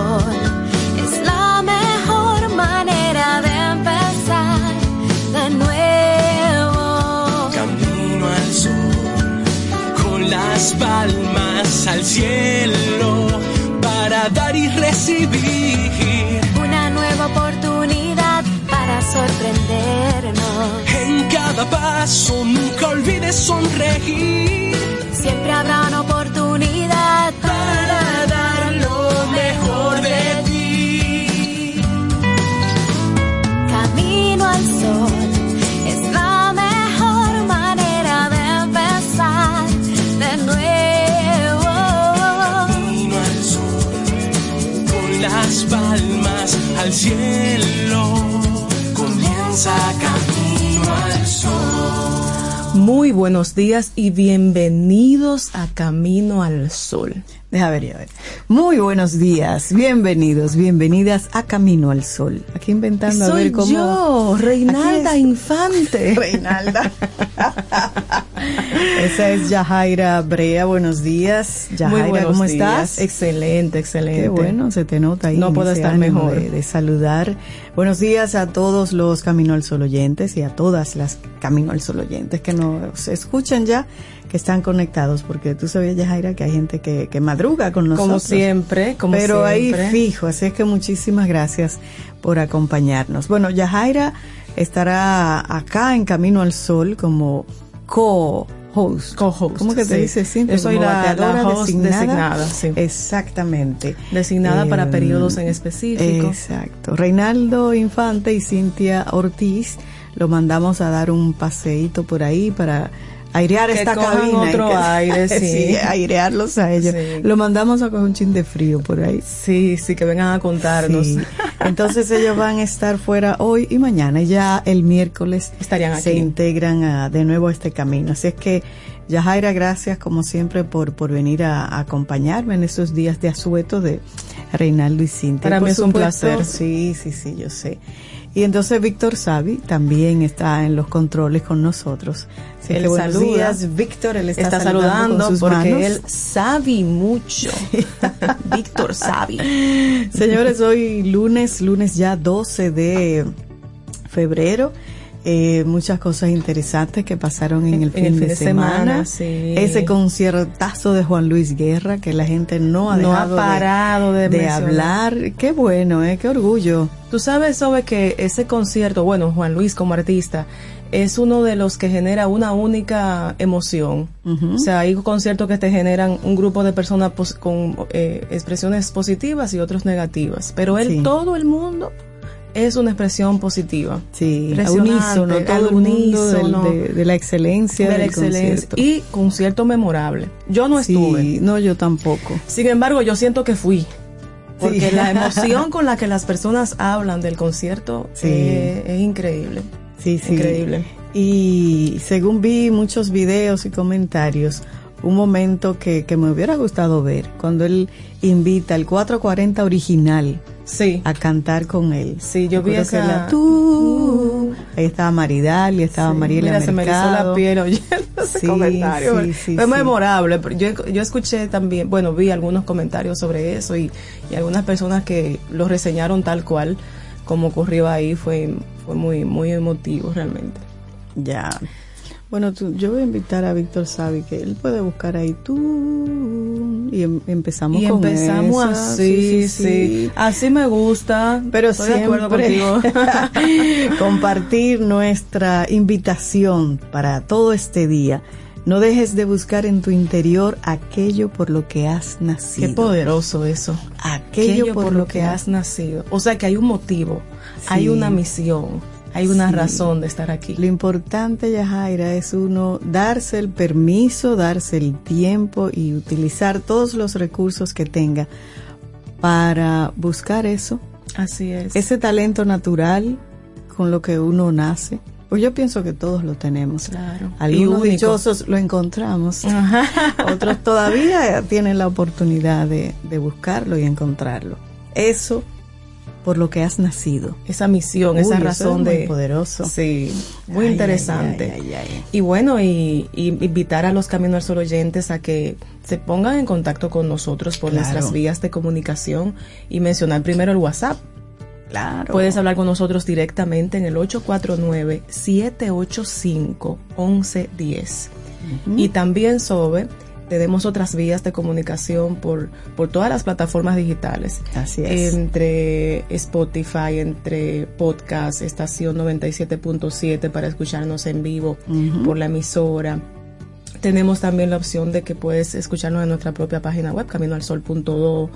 Sol es la mejor manera de empezar de nuevo. Camino al sol, con las palmas al cielo, para dar y recibir. Una nueva oportunidad para sorprendernos. En cada paso nunca olvides sonreír. Siempre habrá una oportunidad al cielo. Comienza camino al sol. Muy buenos días y bienvenidos a Camino al Sol. Deja ver, ya ver. Muy buenos días, bienvenidos, bienvenidas a Camino al Sol. Aquí inventando a ver cómo. yo, Reinalda Infante. Reinalda. Esa es Yajaira Brea, buenos días. Yajaira, ¿cómo días. estás? Excelente, excelente. Qué bueno, se te nota ahí. No puedo estar mejor. De, de saludar. Buenos días a todos los Camino al Sol oyentes y a todas las Camino al Sol oyentes que nos escuchan ya, que están conectados, porque tú sabías, Yajaira, que hay gente que, que madruga con nosotros. Como siempre, como Pero siempre. ahí fijo, así es que muchísimas gracias por acompañarnos. Bueno, Yajaira estará acá en Camino al Sol como co-host. Co-host, ¿Cómo que te sí. Yo soy la- host designada. designada, sí. Exactamente. Designada para Eh, periodos en específico. Exacto. Reinaldo Infante y Cintia Ortiz lo mandamos a dar un paseíto por ahí para airear Que esta cojan cabina. otro que- aire, sí. airearlos a ellos. Sí. Lo mandamos a coger un chin de frío por ahí. Sí, sí, que vengan a contarnos. Sí. Entonces ellos van a estar fuera hoy y mañana. Y ya el miércoles Estarían se aquí. integran a- de nuevo a este camino. Así es que, Yajaira, gracias como siempre por, por venir a, a acompañarme en estos días de asueto de Reinaldo y Cintia. Para mí es un supuesto, placer. Sí, sí, sí, yo sé. Y entonces Víctor Savi también está en los controles con nosotros. Así Él que buenos días, Víctor. Él está, Está, saludando, saludando con sus porque manos. él sabe mucho. Víctor sabe. Señores, hoy lunes, lunes ya 12 de febrero. Eh, muchas cosas interesantes que pasaron en el, fin, de, semana. sí. Ese conciertazo de Juan Luis Guerra que la gente no ha No ha dejado parado de de, hablar. Qué bueno, eh, qué orgullo. Tú sabes, sobre que ese concierto, bueno, Juan Luis como artista, es uno de los que genera una única emoción. O sea, hay conciertos que te generan un grupo de personas con eh, expresiones positivas y otros negativas. Pero él, Sí. todo el mundo es una expresión positiva. Sí, a unísono, todo el mundo del- unísono. de, de la excelencia de la del excelencia. concierto. Y concierto memorable. Yo no Sí, estuve. no, yo tampoco. Sin embargo, yo siento que fui. Porque Sí. la emoción con la que las personas hablan del concierto Sí. eh, es increíble. Sí, sí. Increíble. Y según vi muchos videos y comentarios, un momento que, que me hubiera gustado ver, cuando él invita al 440 original Sí. a cantar con él. Sí, yo vi esa- la tú, ahí estaba Maridal y estaba Sí, Mariela Mira, se me erizó la piel oyendo ese Sí, comentario. sí, sí, Fue memorable. Yo, yo escuché también, bueno, vi algunos comentarios sobre eso y, y algunas personas que lo reseñaron tal cual como ocurrió ahí. Fue, fue muy, muy emotivo realmente. Ya. Bueno, tú- yo voy a invitar a Víctor Savi, que él puede buscar ahí tú. Y em- empezamos y con empezamos esa. así, sí, Así me gusta. Pero Estoy de acuerdo siempre contigo. compartir nuestra invitación para todo este día. No dejes de buscar en tu interior aquello por lo que has nacido. Qué poderoso eso. Aquello, Aquello por, lo que has nacido. O sea que hay un motivo, hay una misión. Hay una Sí. razón de estar aquí. Lo importante, Yajaira, es uno darse el permiso, darse el tiempo y utilizar todos los recursos que tenga para buscar eso, Así es. ese talento natural con lo que uno nace. Pues yo pienso que todos lo tenemos. Claro. Algunos dichosos lo encontramos. Otros todavía tienen la oportunidad de, de buscarlo y encontrarlo. Eso por lo que has nacido. esa misión, Uy, esa razón es muy de poderoso. Sí, muy Ay, interesante. ay, ay. Y bueno, y, y invitar a los Camino al Sol oyentes a que se pongan en contacto con nosotros por Claro. nuestras vías de comunicación y mencionar primero el WhatsApp. Claro. Puedes hablar con nosotros directamente en el 849-785-1110. Y también sobre, tenemos otras vías de comunicación por, por todas las plataformas digitales. Así es. Entre Spotify, entre podcast, estación 97.7 para escucharnos en vivo por la emisora. Tenemos también la opción de que puedes escucharnos en nuestra propia página web, caminoalsol.do.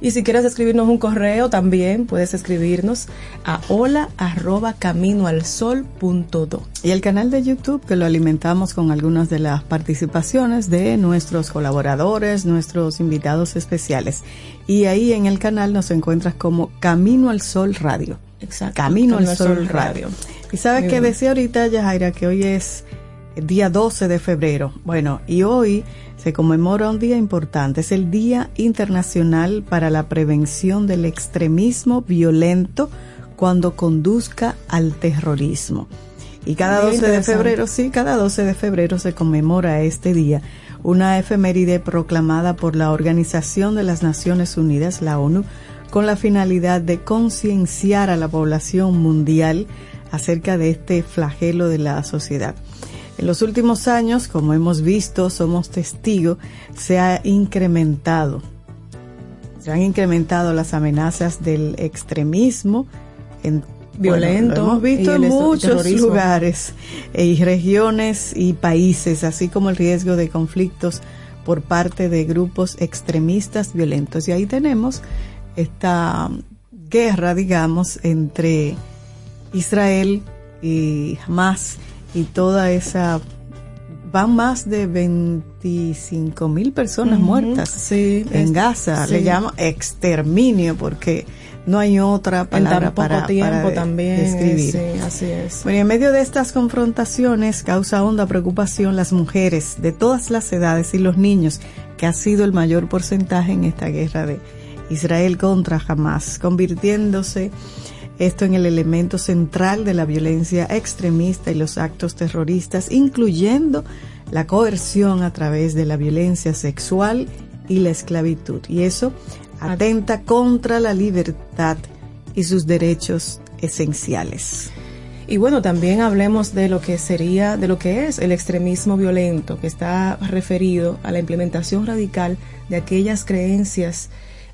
Y si quieres escribirnos un correo, también puedes escribirnos a hola arroba caminoalsol.do. Y el canal de YouTube que lo alimentamos con algunas de las participaciones de nuestros colaboradores, nuestros invitados especiales. Y ahí en el canal nos encuentras como Camino al Sol Radio. Exacto. Camino al Sol Radio. Y sabes que decía ahorita Yajaira que hoy es día 12 de febrero. Bueno, y hoy se conmemora un día importante. Es el Día Internacional para la Prevención del Extremismo Violento cuando conduzca al terrorismo. Y cada Muy 12 de febrero, sí, cada 12 de febrero se conmemora este día, una efeméride proclamada por la Organización de las Naciones Unidas, la ONU, con la finalidad de concienciar a la población mundial acerca de este flagelo de la sociedad. En los últimos años, como hemos visto, somos testigos, se ha incrementado se han incrementado las amenazas del extremismo en Violento bueno, lo hemos visto en muchos terrorismo. lugares eh, y regiones y países, así como el riesgo de conflictos por parte de grupos extremistas violentos. Y ahí tenemos esta guerra, digamos, entre Israel y Hamas y toda esa van más de 25 mil personas muertas sí, en es- Gaza. sí. Le llamo exterminio porque no hay otra En palabra tan poco para, tiempo para también. describir. Sí, así es. Bueno, en medio de estas confrontaciones causa honda preocupación las mujeres de todas las edades y los niños, que ha sido el mayor porcentaje en esta guerra de Israel contra Hamas, convirtiéndose esto en el elemento central de la violencia extremista y los actos terroristas, incluyendo la coerción a través de la violencia sexual y la esclavitud. Y eso atenta contra la libertad y sus derechos esenciales. Y bueno, también hablemos de lo que sería, de lo que es el extremismo violento, que está referido a la implementación radical de aquellas creencias,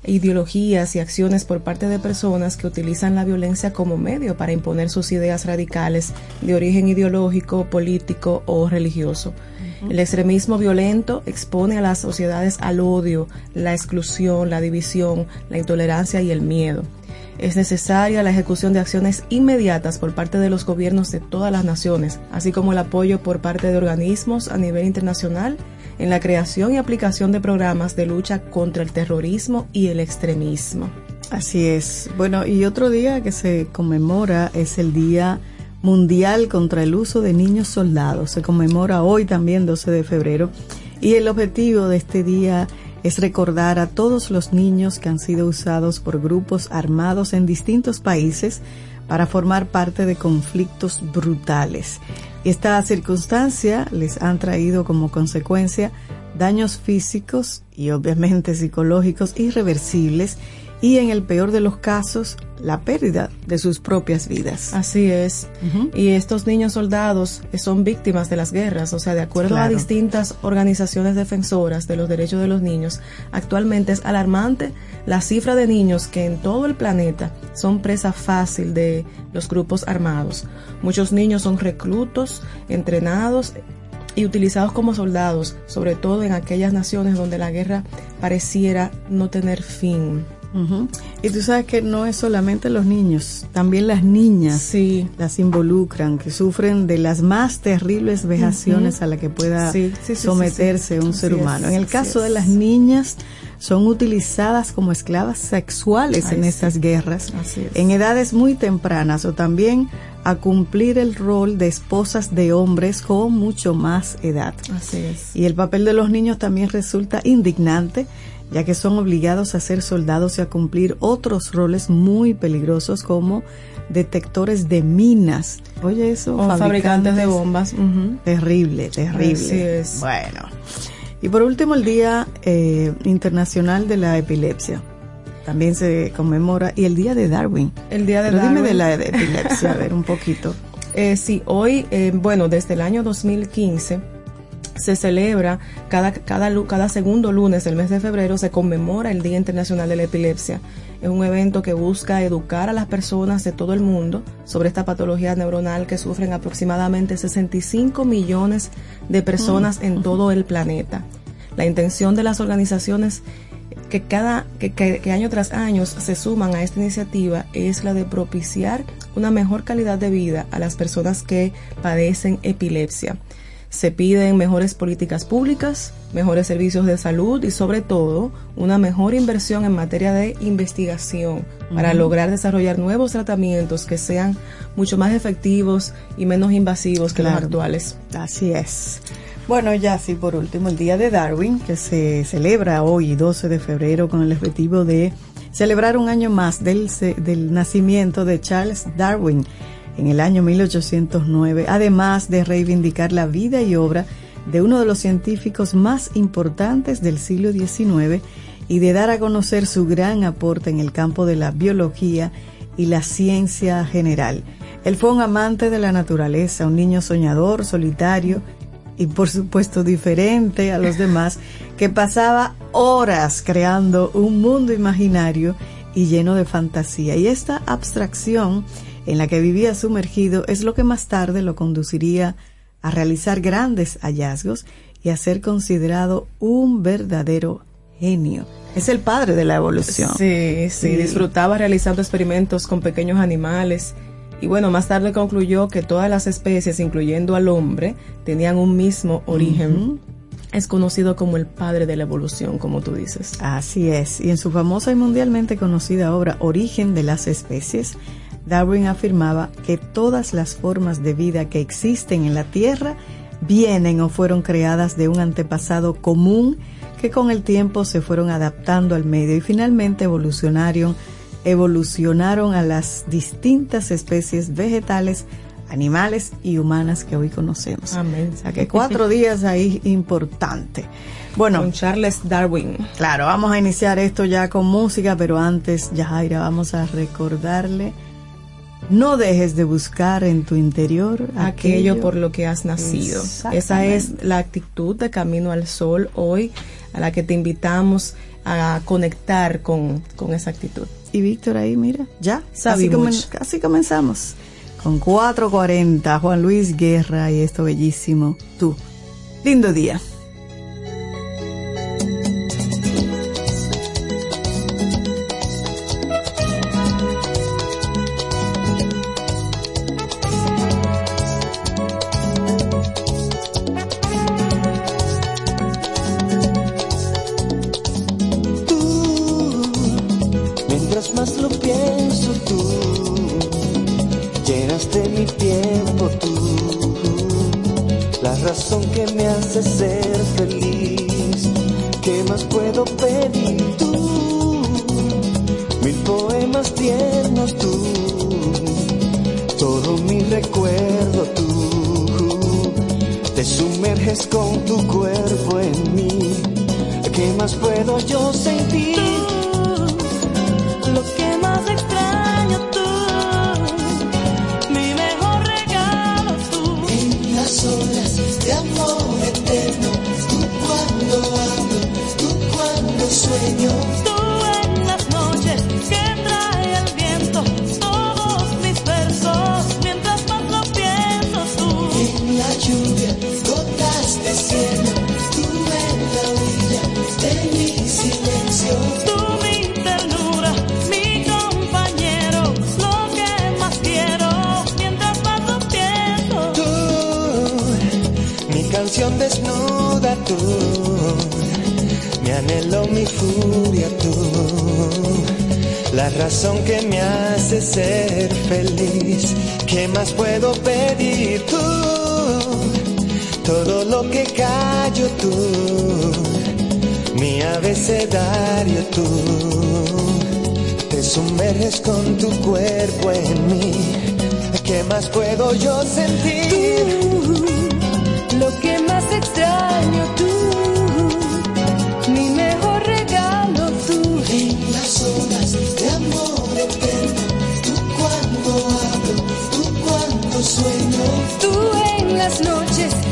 ideologías y acciones por parte de personas que utilizan la violencia como medio para imponer sus ideas radicales de origen ideológico, político o religioso. El extremismo violento expone a las sociedades al odio, la exclusión, la división, la intolerancia y el miedo. Es necesaria la ejecución de acciones inmediatas por parte de los gobiernos de todas las naciones, así como el apoyo por parte de organismos a nivel internacional en la creación y aplicación de programas de lucha contra el terrorismo y el extremismo. Así es. Bueno, y otro día que se conmemora es el Día Mundial contra el Uso de Niños Soldados. Se conmemora hoy también, 12 de febrero. Y el objetivo de este día es recordar a todos los niños que han sido usados por grupos armados en distintos países para formar parte de conflictos brutales. Esta circunstancia les han traído como consecuencia daños físicos y obviamente psicológicos irreversibles y en el peor de los casos la pérdida de sus propias vidas. Así es. Y estos niños soldados son víctimas de las guerras, o sea, de acuerdo a distintas organizaciones defensoras de los derechos de los niños, actualmente es alarmante la cifra de niños que en todo el planeta son presa fácil de los grupos armados. Muchos niños son reclutos, entrenados y utilizados como soldados, sobre todo en aquellas naciones donde la guerra pareciera no tener fin. Y tú sabes que no es solamente los niños, también las niñas Sí. las involucran, que sufren de las más terribles vejaciones a las que pueda Sí, sí, sí, someterse un ser Así es, humano. En el caso de las niñas, son utilizadas como esclavas sexuales Ay, en estas guerras, es. en edades muy tempranas o también a cumplir el rol de esposas de hombres con mucho más edad. Así es. Y el papel de los niños también resulta indignante, ya que son obligados a ser soldados y a cumplir otros roles muy peligrosos como detectores de minas. Oye, eso, O fabricantes de bombas. ujú. Terrible, terrible. Así es. Bueno. Y por último, el Día eh, Internacional de la Epilepsia. También se conmemora. Y el Día de Darwin. El día de Pero dime Darwin. de la de epilepsia, a ver un poquito. Eh, sí, hoy, eh, bueno, desde el año 2015 se celebra cada, cada, segundo lunes del mes de febrero se conmemora el Día Internacional de la Epilepsia. Es un evento que busca educar a las personas de todo el mundo sobre esta patología neuronal que sufren aproximadamente 65 millones de personas en todo el planeta. La intención de las organizaciones que cada que, que- que año tras año se suman a esta iniciativa es la de propiciar una mejor calidad de vida a las personas que padecen epilepsia. Se piden mejores políticas públicas, mejores servicios de salud y sobre todo una mejor inversión en materia de investigación para lograr desarrollar nuevos tratamientos que sean mucho más efectivos y menos invasivos que Claro. los actuales. Así es. Bueno, ya sí, por último, el Día de Darwin, que se celebra hoy, 12 de febrero, con el objetivo de celebrar un año más del, del nacimiento de Charles Darwin en el año 1809, además de reivindicar la vida y obra de uno de los científicos más importantes del siglo XIX y de dar a conocer su gran aporte en el campo de la biología y la ciencia general. Él fue un amante de la naturaleza, un niño soñador, solitario y por supuesto diferente a los demás, que pasaba horas creando un mundo imaginario y lleno de fantasía. Y esta abstracción en la que vivía sumergido es lo que más tarde lo conduciría a realizar grandes hallazgos y a ser considerado un verdadero genio. Es el padre de la evolución. Sí, sí, Sí. disfrutaba realizando experimentos con pequeños animales. Y bueno, más tarde concluyó que todas las especies, incluyendo al hombre, tenían un mismo origen. Es conocido como el padre de la evolución, como tú dices. Así es, y en su famosa y mundialmente conocida obra Origen de las especies, Darwin afirmaba que todas las formas de vida que existen en la Tierra vienen o fueron creadas de un antepasado común que con el tiempo se fueron adaptando al medio y finalmente evolucionaron, evolucionaron a las distintas especies vegetales, animales y humanas que hoy conocemos. Amén. O sea que cuatro días ahí importante. Bueno, Con Charles Darwin. Claro, vamos a iniciar esto ya con música, pero antes, Yajaira, vamos a recordarle, no dejes de buscar en tu interior aquello por lo que has nacido. Esa es la actitud de Camino al Sol hoy, a la que te invitamos a conectar con, con esa actitud. Y Víctor ahí, mira, ya, casi, comen- casi comenzamos. Con 4.40, Juan Luis Guerra y esto bellísimo, tú. Lindo día. canción desnuda tú, mi anhelo, mi furia tú, la razón que me hace ser feliz, ¿qué más puedo pedir tú? Todo lo que callo tú, mi abecedario tú, te sumerges con tu cuerpo en mí, ¿qué más puedo yo sentir? Las noches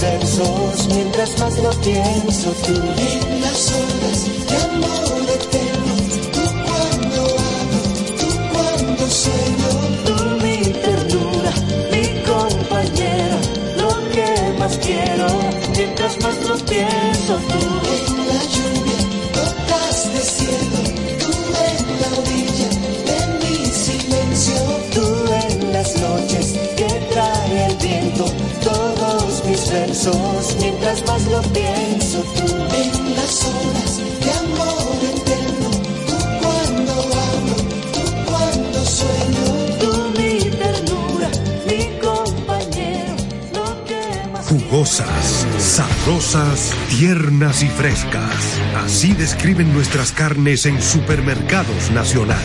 versos, mientras más lo pienso tú. En las horas de amor eterno, tú cuando hablo, tú cuando sueño, Tú mi ternura, mi compañero, lo que más quiero, mientras más lo pienso tú. Versos, mientras más lo pienso tú. En las horas de amor eterno, tú cuando hablo, tú cuando sueño, Tú mi ternura, mi compañero, lo que más Jugosas, sabrosas, tiernas y frescas. Así describen nuestras carnes en Supermercados Nacional.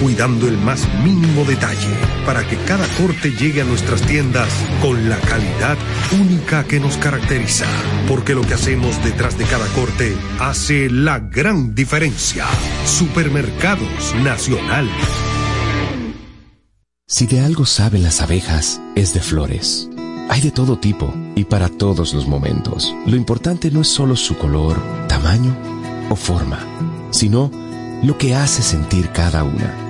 cuidando el más mínimo detalle para que cada corte llegue a nuestras tiendas con la calidad única que nos caracteriza. Porque lo que hacemos detrás de cada corte hace la gran diferencia. Supermercados Nacional. Si de algo saben las abejas, es de flores. Hay de todo tipo y para todos los momentos. Lo importante no es solo su color, tamaño o forma, sino lo que hace sentir cada una.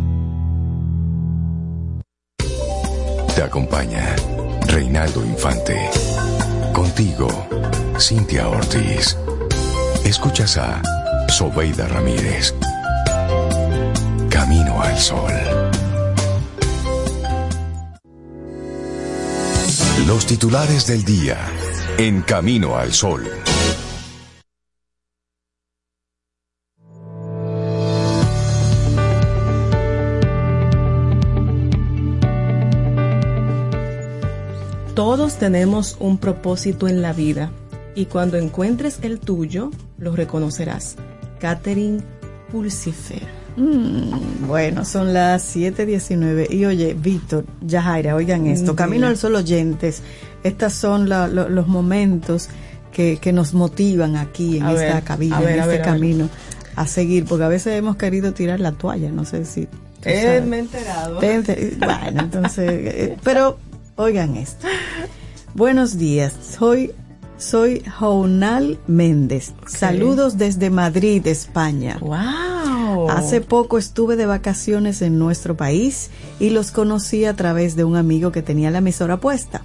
Acompaña Reinaldo Infante. Contigo, Cintia Ortiz. Escuchas a Sobeida Ramírez. Camino al Sol. Los titulares del día en Camino al Sol. Tenemos un propósito en la vida y cuando encuentres el tuyo, lo reconocerás. Catherine Pulsifer. Mm, bueno, son las 7:19. Y oye, Víctor, Yajaira, oigan esto. Camino al Sol oyentes. Estos son la- lo- los momentos que, que nos motivan aquí en A esta ver, cabina, ver, en este ver, camino a seguir, porque a veces hemos querido tirar la toalla, no sé si. Eh, me he enterado. Te- te- Bueno, entonces, eh, pero oigan esto. Buenos días, soy soy Jounal Méndez. Saludos desde Madrid, España. ¡Wow! Hace poco estuve de vacaciones en nuestro país y los conocí a través de un amigo que tenía la emisora puesta.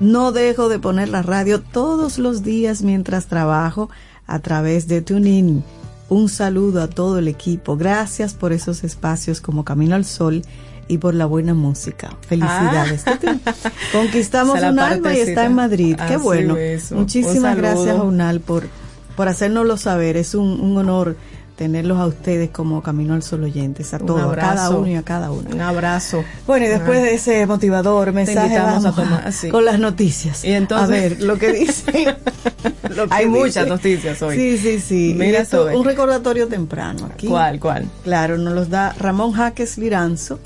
No dejo de poner la radio todos los días mientras trabajo a través de TuneIn. Un saludo a todo el equipo. Gracias por esos espacios como Camino al Sol y por la buena música. Felicidades. Conquistamos Esa es un alma y está en Madrid. Qué Así bueno. Muchísimas gracias, Unal, por por hacérnoslo saber. Es un, un honor tenerlos a ustedes como Camino al Sol oyentes, a todos, a cada uno y a cada uno. Un abrazo. Bueno, y después de ese motivador mensaje, vamos a tomar- sí. con las noticias. Y entonces- a ver, lo que dice. lo que Hay dice. muchas noticias hoy. Sí, sí, sí. Mira esto, un recordatorio temprano aquí. ¿Cuál, cuál? Claro, nos los da Ramón Jaques Liranzo.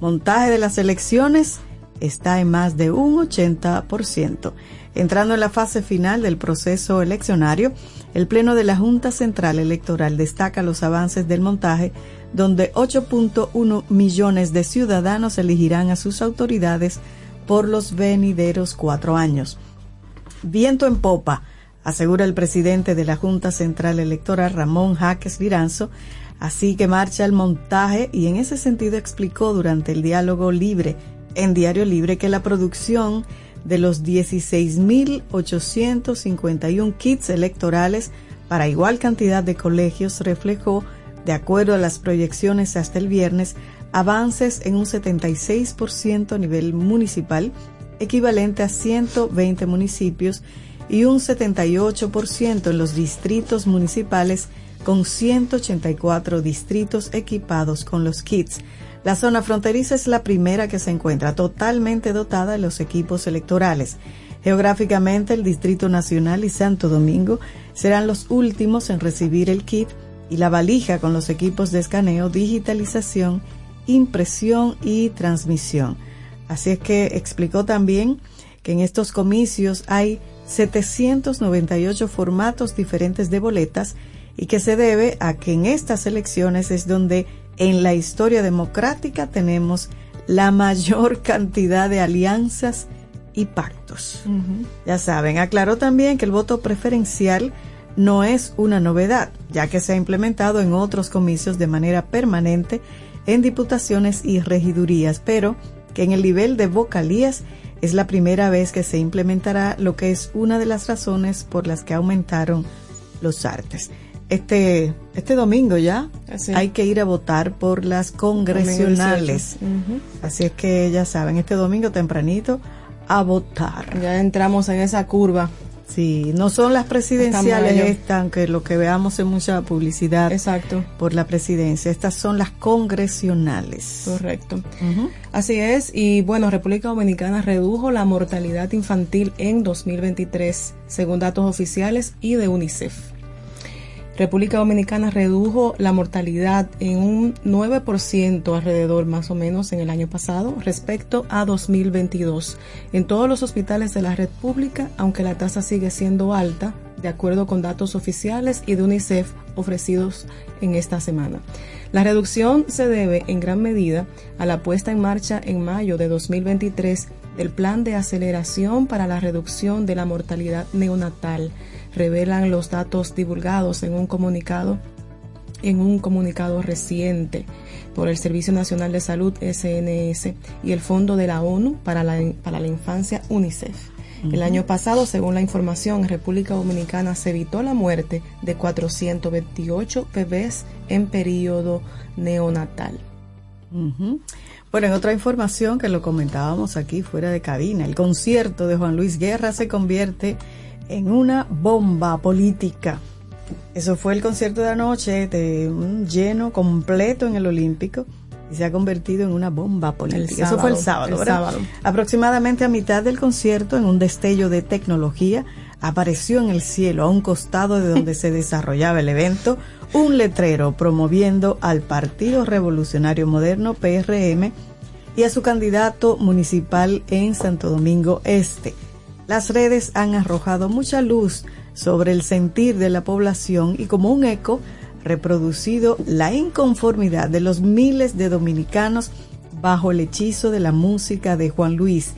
Montaje de las elecciones está en más de un 80%. Entrando en la fase final del proceso eleccionario, el Pleno de la Junta Central Electoral destaca los avances del montaje, donde 8.1 millones de ciudadanos elegirán a sus autoridades por los venideros cuatro años. Viento en popa, asegura el presidente de la Junta Central Electoral, Ramón Jaques Liranzo, así que marcha el montaje y en ese sentido explicó durante el diálogo libre en Diario Libre que la producción de los 16.851 kits electorales para igual cantidad de colegios reflejó, de acuerdo a las proyecciones hasta el viernes, avances en un 76% a nivel municipal, equivalente a 120 municipios, y un 78% en los distritos municipales, con 184 distritos equipados con los kits. La zona fronteriza es la primera que se encuentra totalmente dotada de los equipos electorales. Geográficamente, el Distrito Nacional y Santo Domingo serán los últimos en recibir el kit y la valija con los equipos de escaneo, digitalización, impresión y transmisión. Así es que explicó también que en estos comicios hay 798 formatos diferentes de boletas y que se debe a que en estas elecciones es donde en la historia democrática tenemos la mayor cantidad de alianzas y pactos. Ya saben, aclaró también que el voto preferencial no es una novedad, ya que se ha implementado en otros comicios de manera permanente en diputaciones y regidurías, pero que en el nivel de vocalías es la primera vez que se implementará lo que es una de las razones por las que aumentaron los artes. Este, este domingo ya Así. hay que ir a votar por las congresionales. Así es que ya saben, este domingo tempranito a votar. Ya entramos en esa curva. Sí, no son las presidenciales estas, aunque lo que veamos es mucha publicidad Exacto. por la presidencia. Estas son las congresionales. Correcto. Así es, y bueno, República Dominicana redujo la mortalidad infantil en 2023, según datos oficiales y de UNICEF. República Dominicana redujo la mortalidad en un 9% alrededor más o menos en el año pasado respecto a 2022 en todos los hospitales de la red pública, aunque la tasa sigue siendo alta, de acuerdo con datos oficiales y de UNICEF ofrecidos en esta semana. La reducción se debe en gran medida a la puesta en marcha en mayo de 2023 del Plan de Aceleración para la Reducción de la Mortalidad Neonatal, revelan los datos divulgados en un comunicado en un comunicado reciente por el Servicio Nacional de Salud SNS y el Fondo de la ONU para la, para la Infancia UNICEF. El año pasado, según la información, en República Dominicana se evitó la muerte de 428 bebés en periodo neonatal. Bueno, en otra información que lo comentábamos aquí fuera de cabina, el concierto de Juan Luis Guerra se convierte en una bomba política. Eso fue el concierto de anoche, de un lleno completo en el Olímpico y se ha convertido en una bomba política. Eso fue el sábado, el ¿verdad? sábado. Aproximadamente a mitad del concierto, en un destello de tecnología, apareció en el cielo, a un costado de donde se desarrollaba el evento, un letrero promoviendo al Partido Revolucionario Moderno, PRM, y a su candidato municipal en Santo Domingo Este. Las redes han arrojado mucha luz sobre el sentir de la población y como un eco reproducido la inconformidad de los miles de dominicanos bajo el hechizo de la música de Juan Luis,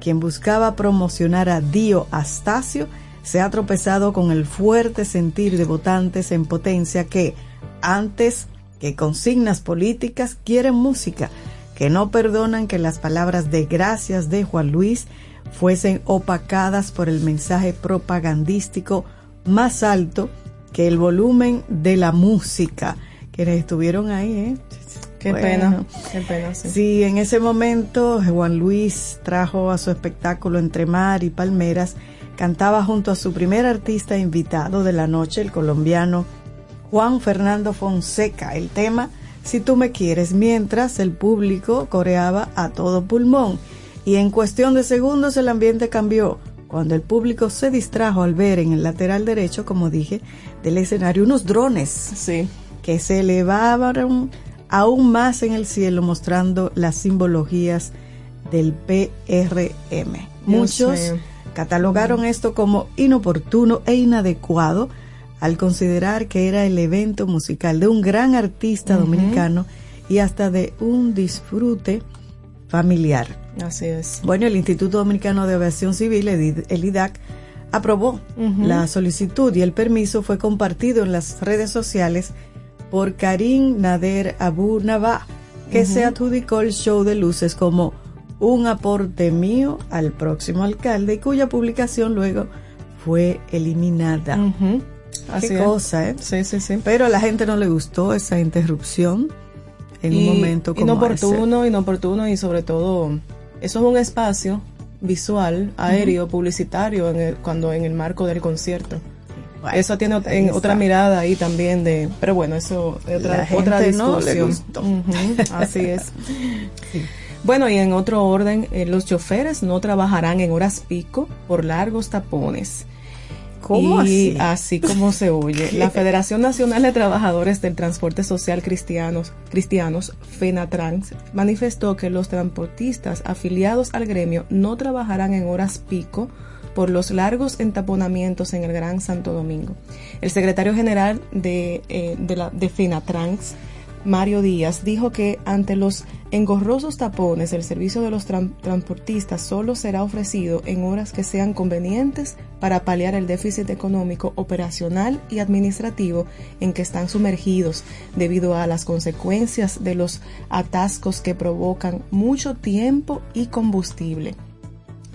quien buscaba promocionar a Dio Astacio, se ha tropezado con el fuerte sentir de votantes en potencia que, antes que consignas políticas, quieren música, que no perdonan que las palabras de gracias de Juan Luis fuesen opacadas por el mensaje propagandístico más alto que el volumen de la música. Quienes estuvieron ahí, ¿eh? Qué Bueno. pena, qué pena, sí. Sí, en ese momento Juan Luis trajo a su espectáculo Entre Mar y Palmeras cantaba junto a su primer artista invitado de la noche, el colombiano Juan Fernando Fonseca, el tema Si tú me quieres, mientras el público coreaba a todo pulmón. Y en cuestión de segundos el ambiente cambió cuando el público se distrajo al ver en el lateral derecho, como dije, del escenario unos drones Sí. que se elevaron aún más en el cielo mostrando las simbologías del PRM. Muchos mío. catalogaron esto como inoportuno e inadecuado al considerar que era el evento musical de un gran artista dominicano y hasta de un disfrute familiar. Así es. Bueno, el Instituto Dominicano de Aviación Civil, el IDAC, aprobó la solicitud y el permiso fue compartido en las redes sociales por Karim Nader Abu Nabah, que se adjudicó el show de luces como un aporte mío al próximo alcalde y cuya publicación luego fue eliminada. Ujú. Así Qué es. cosa, ¿eh? Sí, sí, sí. Pero a la gente no le gustó esa interrupción en un momento como inoportuno, inoportuno y sobre todo eso es un espacio visual, aéreo, publicitario en el- cuando en el marco del concierto. Bueno, eso tiene en otra mirada ahí también de, pero bueno, eso La otra, gente otra no discusión. Ujú, así es. Bueno, y en otro orden, eh, los choferes no trabajarán en horas pico por largos tapones. ¿Cómo y así? como se oye, la Federación Nacional de Trabajadores del Transporte Social Cristianos, Cristianos, FENATRANS, manifestó que los transportistas afiliados al gremio no trabajarán en horas pico por los largos entaponamientos en el Gran Santo Domingo. El secretario general de, eh, de, la, de FENATRANS, Mario Díaz, dijo que ante los engorrosos tapones el servicio de los tran- transportistas solo será ofrecido en horas que sean convenientes para paliar el déficit económico, operacional y administrativo en que están sumergidos debido a las consecuencias de los atascos que provocan mucho tiempo y combustible.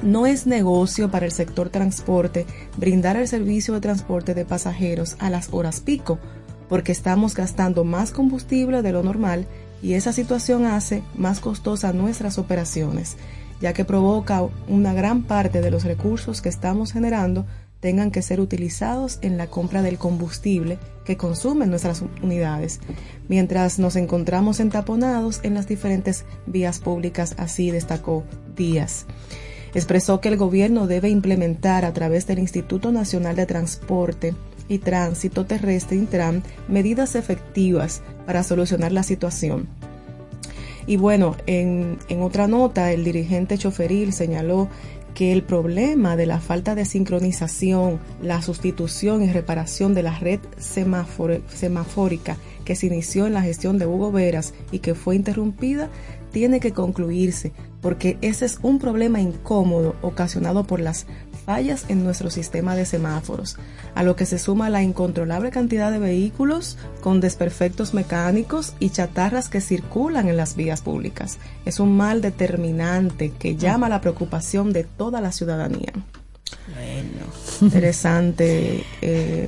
No es negocio para el sector transporte brindar el servicio de transporte de pasajeros a las horas pico, porque estamos gastando más combustible de lo normal y esa situación hace más costosa nuestras operaciones, ya que provoca una gran parte de los recursos que estamos generando tengan que ser utilizados en la compra del combustible que consumen nuestras unidades, mientras nos encontramos entaponados en las diferentes vías públicas, así destacó Díaz. Expresó que el gobierno debe implementar a través del Instituto Nacional de Transporte y Tránsito Terrestre Intran medidas efectivas para solucionar la situación. Y bueno, en, en otra nota, el dirigente choferil señaló que el problema de la falta de sincronización, la sustitución y reparación de la red semafórica que se inició en la gestión de Hugo Veras y que fue interrumpida, tiene que concluirse, porque ese es un problema incómodo ocasionado por las fallas en nuestro sistema de semáforos, a lo que se suma la incontrolable cantidad de vehículos con desperfectos mecánicos y chatarras que circulan en las vías públicas. Es un mal determinante que llama la preocupación de toda la ciudadanía. Interesante eh,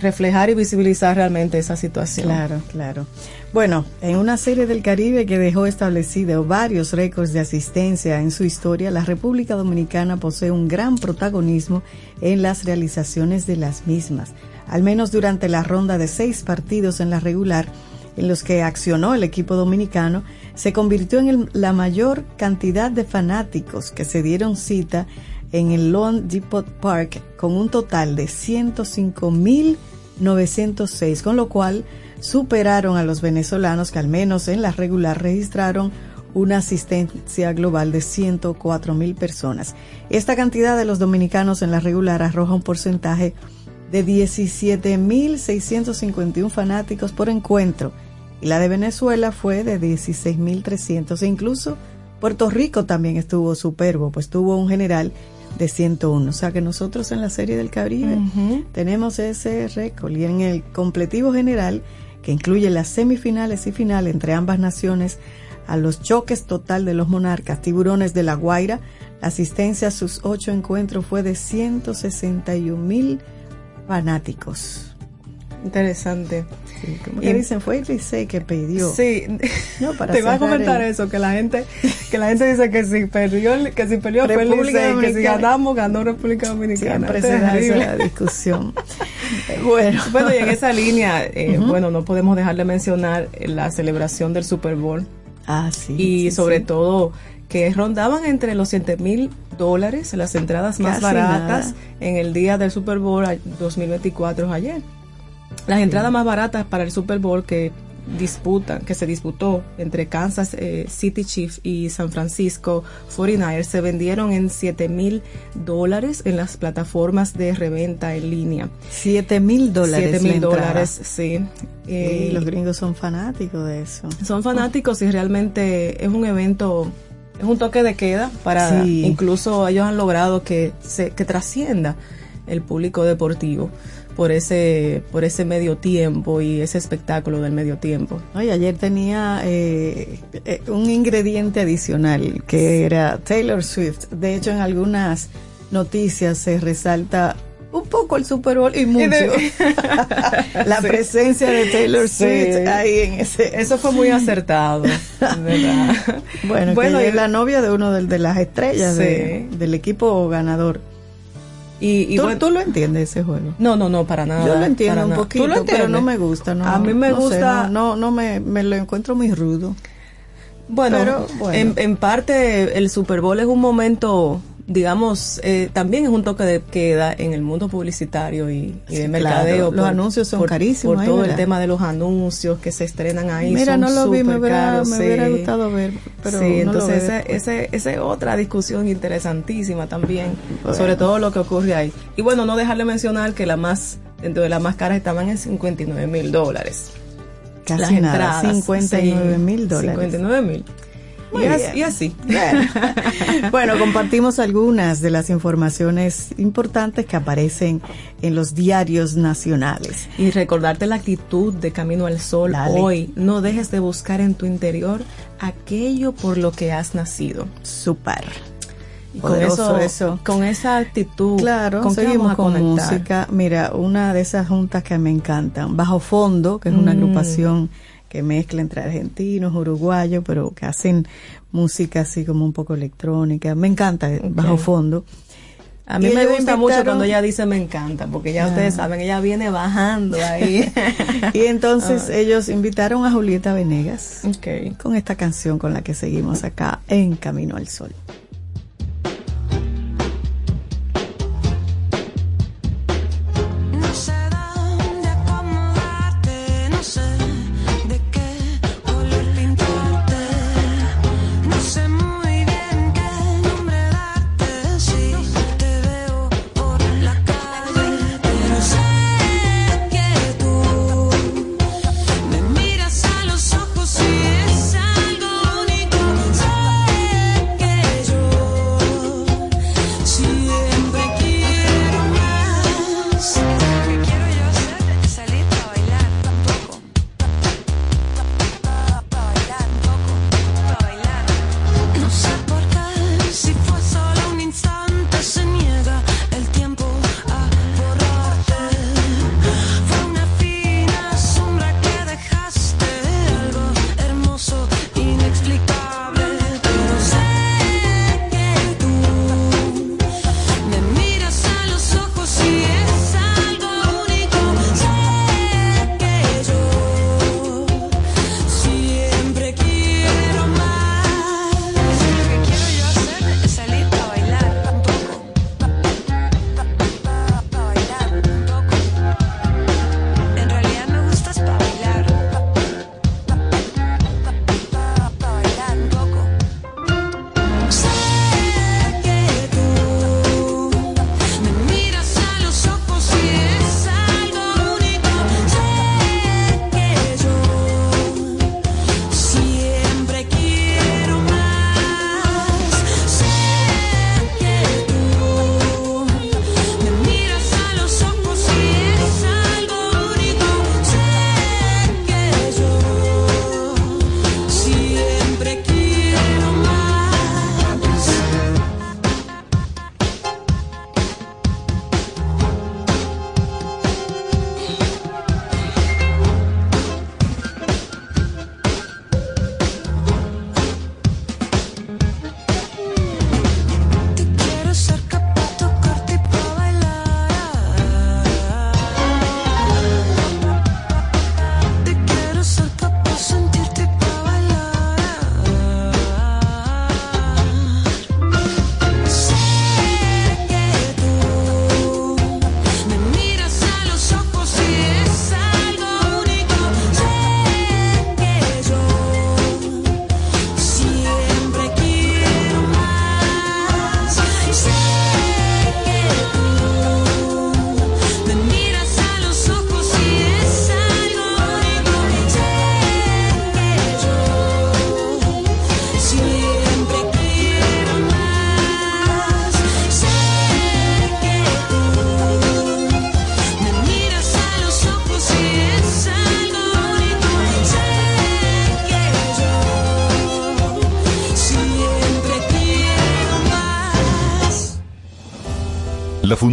reflejar y visibilizar realmente esa situación. Claro, claro. Bueno, en una serie del Caribe que dejó establecido varios récords de asistencia en su historia, la República Dominicana posee un gran protagonismo en las realizaciones de las mismas, al menos durante la ronda de seis partidos en la regular en los que accionó el equipo dominicano, se convirtió en el- la mayor cantidad de fanáticos que se dieron cita en el Lone Depot Park con un total de 105.906, con lo cual superaron a los venezolanos que al menos en la regular registraron una asistencia global de 104 mil personas. Esta cantidad de los dominicanos en la regular arroja un porcentaje de 17.651 fanáticos por encuentro y la de Venezuela fue de 16.300 e incluso Puerto Rico también estuvo superbo, pues tuvo un general de 101. O sea que nosotros en la Serie del Caribe tenemos ese récord y en el completivo general que incluye las semifinales y final entre ambas naciones a los choques total de los monarcas tiburones de La Guaira, la asistencia a sus ocho encuentros fue de 161 mil fanáticos. Interesante. Como que dicen, fue el Licey que pidió. Sí, No, para te voy a comentar el- eso, que la gente, que la gente dice que si perdió, que si perdió fue Licey, que si ganamos, ganó República Dominicana. Siempre se da esa discusión. Bueno, Bueno, y en esa línea, eh, bueno, no podemos dejar de mencionar la celebración del Super Bowl Ah, sí. y sí, sobre sí. todo que rondaban entre los 7 mil dólares las entradas más Casi baratas nada. en el día del Super Bowl a- 2024 ayer. Las entradas más baratas para el Super Bowl que disputan, que se disputó entre Kansas eh, City Chiefs y San Francisco 49ers se vendieron en 7 mil dólares en las plataformas de reventa en línea. Siete mil dólares. 7 mil dólares, sí. Eh, Sí, los gringos son fanáticos de eso. son fanáticos y realmente es un evento, es un toque de queda para Sí. incluso ellos han logrado que se que trascienda el público deportivo por ese por ese medio tiempo y ese espectáculo del medio tiempo. Oye, ayer tenía eh, eh, un ingrediente adicional que era Taylor Swift. De hecho, en algunas noticias se resalta un poco el Super Bowl y mucho la Sí. presencia de Taylor Sí. Swift ahí en ese. Eso fue muy acertado, ¿verdad? Bueno, Bueno, que y- es la novia de uno de, de las estrellas de- del equipo ganador. Y, y ¿Tú, bueno, tú lo entiendes ese juego? no, no, no, para nada. Yo lo entiendo un nada. poquito, ¿Tú lo pero no me gusta. No, A mí me no sé, gusta- no, no, no me, me lo encuentro muy rudo. Bueno, Pero, bueno. En, en parte el Super Bowl es un momento, digamos, eh, también es un toque de queda en el mundo publicitario y, y Sí, de claro. mercadeo. Los anuncios son carísimos Por ahí, todo ¿verdad? el tema de los anuncios que se estrenan ahí. Mira, son no lo vi, me hubiera, caros, me sí. hubiera gustado ver, pero sí, no entonces veo. ese, ese, esa es otra discusión interesantísima también Bueno. sobre todo lo que ocurre ahí. Y bueno, no dejarle mencionar que la más, dentro de las más caras estaban en 59 mil dólares. Casi las nada, entradas. 59 mil dólares. 59 mil. Muy Y, as- bien. y así. Bueno. Bueno, compartimos algunas de las informaciones importantes que aparecen en los diarios nacionales. Y recordarte la actitud de Camino al Sol Dale. hoy. No dejes de buscar en tu interior aquello por lo que has nacido. Super. Y con eso, eso. con esa actitud, Claro, ¿con seguimos con conectar? música. Mira, una de esas juntas que me encantan, Bajo Fondo, que es una Mm. agrupación que mezcla entre argentinos, uruguayos, pero que hacen música así como un poco electrónica. Me encanta Bajo Fondo. A mí me gusta mucho cuando ella dice me encanta, porque ya Ah. ustedes saben, ella viene bajando ahí. Y entonces ellos invitaron a Julieta Venegas con esta canción con la que seguimos acá en Camino al Sol.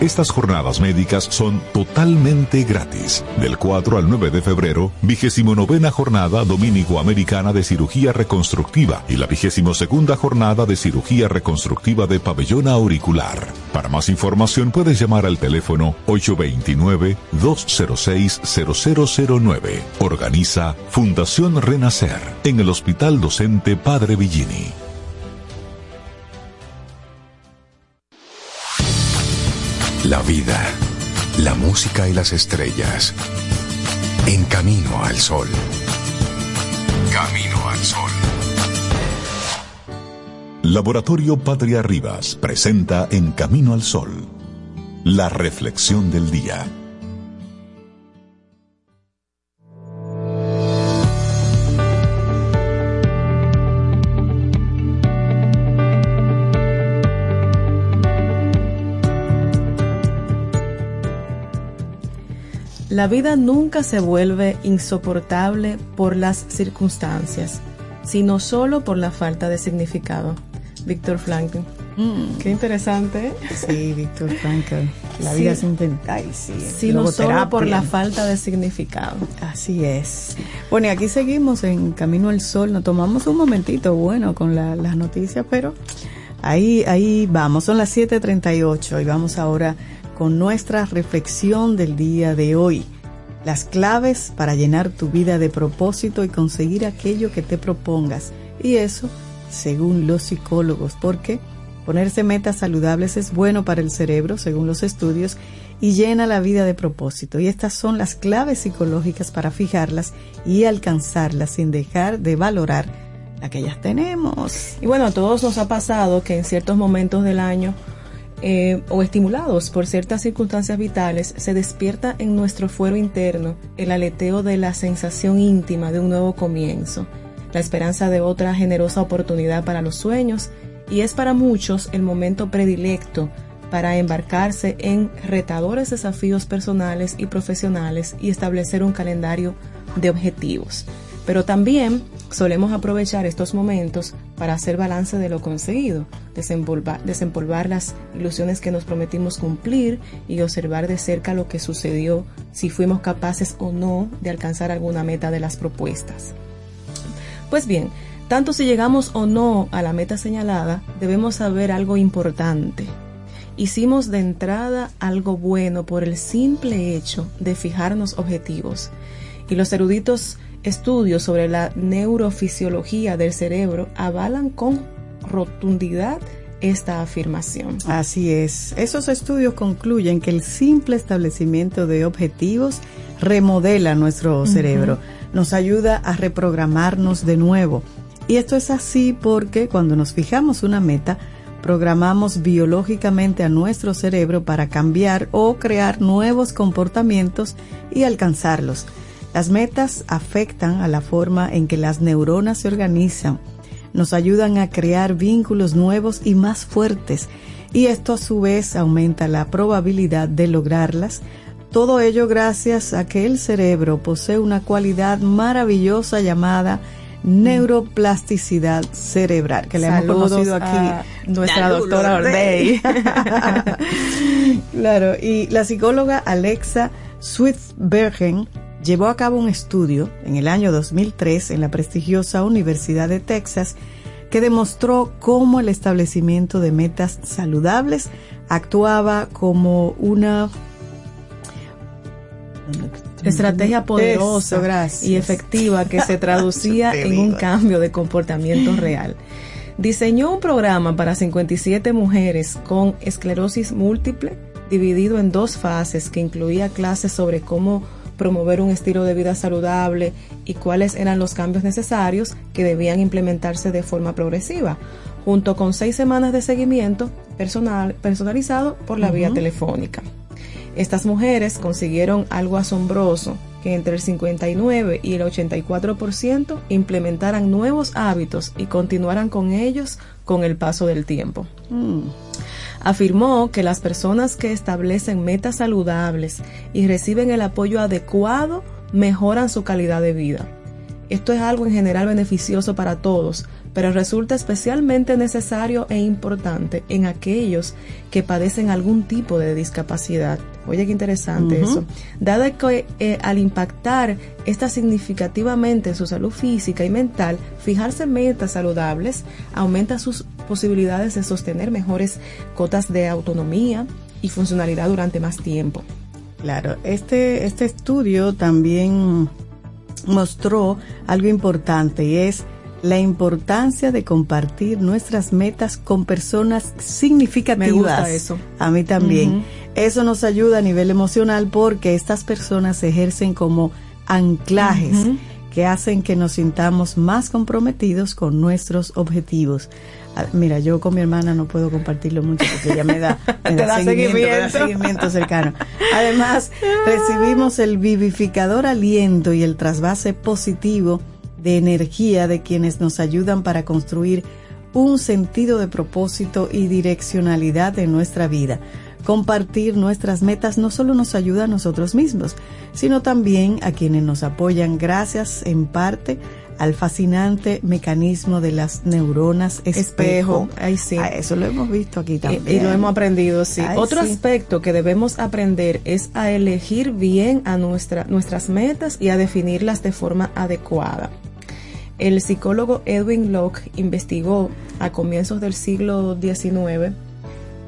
Estas jornadas médicas son totalmente gratis. Del 4 al 9 de febrero, 29 jornada dominico-americana de cirugía reconstructiva y la 22 jornada de cirugía reconstructiva de pabellón auricular. Para más información puedes llamar al teléfono 829-206-0009. Organiza Fundación Renacer en el Hospital Docente Padre Villini. La vida, la música y las estrellas. En camino al sol. Camino al sol. Laboratorio Patria Rivas presenta En Camino al Sol. La reflexión del día. La vida nunca se vuelve insoportable por las circunstancias, sino solo por la falta de significado. Víctor Frankl. Qué interesante. Sí, Víctor Frankl. La Sí. vida es intenta y sí. Sino solo por la falta de significado. Así es. Bueno, y aquí seguimos en Camino al Sol. Nos tomamos un momentito, bueno, con la- las noticias, pero ahí, ahí vamos. Son las 7.38 y vamos ahora con nuestra reflexión del día de hoy. Las claves para llenar tu vida de propósito y conseguir aquello que te propongas. Y eso, según los psicólogos, porque ponerse metas saludables es bueno para el cerebro, según los estudios, y llena la vida de propósito. Y estas son las claves psicológicas para fijarlas y alcanzarlas sin dejar de valorar la que ya tenemos. Y bueno, a todos nos ha pasado que en ciertos momentos del año eh, o estimulados por ciertas circunstancias vitales, se despierta en nuestro fuero interno el aleteo de la sensación íntima de un nuevo comienzo, la esperanza de otra generosa oportunidad para los sueños y es para muchos el momento predilecto para embarcarse en retadores desafíos personales y profesionales y establecer un calendario de objetivos. Pero también solemos aprovechar estos momentos para hacer balance de lo conseguido, desempolvar, las ilusiones que nos prometimos cumplir y observar de cerca lo que sucedió, si fuimos capaces o no de alcanzar alguna meta de las propuestas. Pues bien, tanto si llegamos o no a la meta señalada, debemos saber algo importante. Hicimos de entrada algo bueno por el simple hecho de fijarnos objetivos. Y los eruditos estudios sobre la neurofisiología del cerebro avalan con rotundidad esta afirmación. Así es. Esos estudios concluyen que el simple establecimiento de objetivos remodela nuestro cerebro, nos ayuda a reprogramarnos de nuevo. Y esto es así porque cuando nos fijamos una meta, programamos biológicamente a nuestro cerebro para cambiar o crear nuevos comportamientos y alcanzarlos. Las metas afectan a la forma en que las neuronas se organizan, nos ayudan a crear vínculos nuevos y más fuertes y esto a su vez aumenta la probabilidad de lograrlas. Todo ello gracias a que el cerebro posee una cualidad maravillosa llamada neuroplasticidad cerebral, que le hemos conocido aquí a nuestra Saludos, doctora Ordey. claro, y la psicóloga Alexa Swiftbergen llevó a cabo un estudio en el año 2003 en la prestigiosa Universidad de Texas que demostró cómo el establecimiento de metas saludables actuaba como una Estrategia poderosa Eso, y efectiva que se traducía en un cambio de comportamiento real. Diseñó un programa para 57 mujeres con esclerosis múltiple dividido en dos fases que incluía clases sobre cómo promover un estilo de vida saludable y cuáles eran los cambios necesarios que debían implementarse de forma progresiva. junto con seis semanas de seguimiento personal, personalizado por la vía telefónica. Estas mujeres consiguieron algo asombroso, que entre el 59 y el 84% implementaran nuevos hábitos y continuaran con ellos con el paso del tiempo. Mm. Afirmó que las personas que establecen metas saludables y reciben el apoyo adecuado mejoran su calidad de vida. Esto es algo en general beneficioso para todos, pero resulta especialmente necesario e importante en aquellos que padecen algún tipo de discapacidad. Oye, qué interesante eso. Dado que eh, al impactar esta significativamente en su salud física y mental, fijarse metas saludables aumenta sus posibilidades de sostener mejores cotas de autonomía y funcionalidad durante más tiempo. Claro, este, este estudio también mostró algo importante y es la importancia de compartir nuestras metas con personas significativas. Me gusta eso. A mí también. Eso nos ayuda a nivel emocional porque estas personas ejercen como anclajes que hacen que nos sintamos más comprometidos con nuestros objetivos. Ah, Mira, yo con mi hermana no puedo compartirlo mucho porque ella me da, me Te da me da seguimiento. seguimiento cercano. Además, recibimos el vivificador aliento y el trasvase positivo de energía de quienes nos ayudan para construir un sentido de propósito y direccionalidad en nuestra vida. Compartir nuestras metas no solo nos ayuda a nosotros mismos, sino también a quienes nos apoyan gracias en parte al fascinante mecanismo de las neuronas espejo. Espejo, ahí sí. Ah, eso lo hemos visto aquí también. y lo hemos aprendido, sí. Ay, Otro sí. aspecto que debemos aprender es a elegir bien a nuestra, nuestras metas y a definirlas de forma adecuada. El psicólogo Edwin Locke investigó a comienzos del siglo XIX,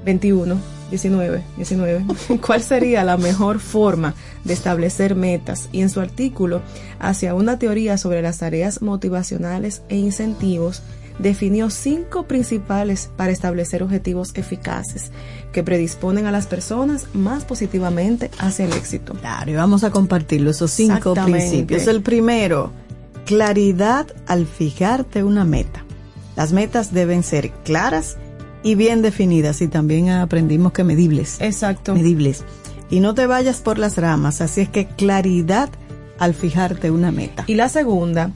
21, 19, 19, cuál sería la mejor forma de establecer metas y en su artículo hacia una teoría sobre las tareas motivacionales e incentivos definió cinco principales para establecer objetivos eficaces que predisponen a las personas más positivamente hacia el éxito. Claro, y vamos a compartirlo, esos cinco principios. El primero, claridad al fijarte una meta. Las metas deben ser claras y bien definidas y también aprendimos que medibles. Exacto. Medibles. Y no te vayas por las ramas, así es que claridad al fijarte una meta. Y la segunda,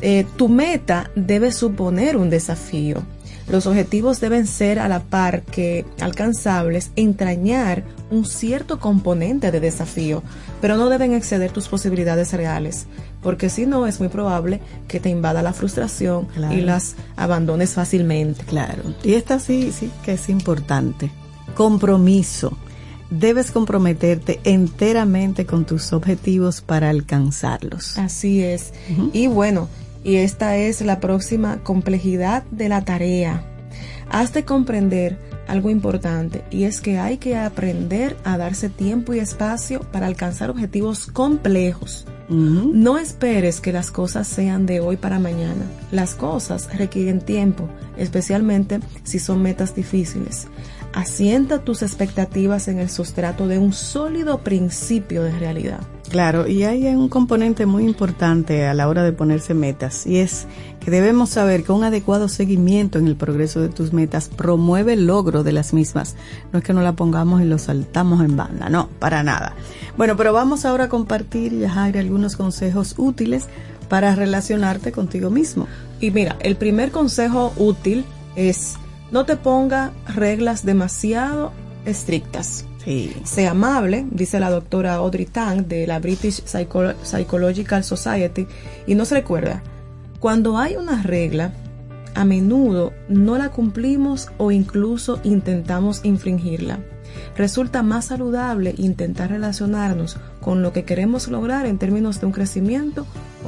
eh, tu meta debe suponer un desafío. Los objetivos deben ser a la par que alcanzables, entrañar un cierto componente de desafío, pero no deben exceder tus posibilidades reales, porque si no es muy probable que te invada la frustración Claro. y las abandones fácilmente. Claro. Y esta sí, sí que es importante. Compromiso. Debes comprometerte enteramente con tus objetivos para alcanzarlos. Así es. Y bueno, y esta es la próxima complejidad de la tarea. Has de comprender algo importante y es que hay que aprender a darse tiempo y espacio para alcanzar objetivos complejos. No esperes que las cosas sean de hoy para mañana. Las cosas requieren tiempo, especialmente si son metas difíciles. Asienta tus expectativas en el sustrato de un sólido principio de realidad. Claro, y hay un componente muy importante a la hora de ponerse metas y es que debemos saber que un adecuado seguimiento en el progreso de tus metas promueve el logro de las mismas. No es que no la pongamos y lo saltamos en banda, no, para nada. Bueno, pero vamos ahora a compartir, Yajaira, algunos consejos útiles para relacionarte contigo mismo. Y mira, el primer consejo útil es no te ponga reglas demasiado estrictas. Sí. Sea amable, dice la doctora Audrey Tang de la British Psycho- Psychological Society, y nos recuerda, cuando hay una regla, a menudo no la cumplimos o incluso intentamos infringirla. Resulta más saludable intentar relacionarnos con lo que queremos lograr en términos de un crecimiento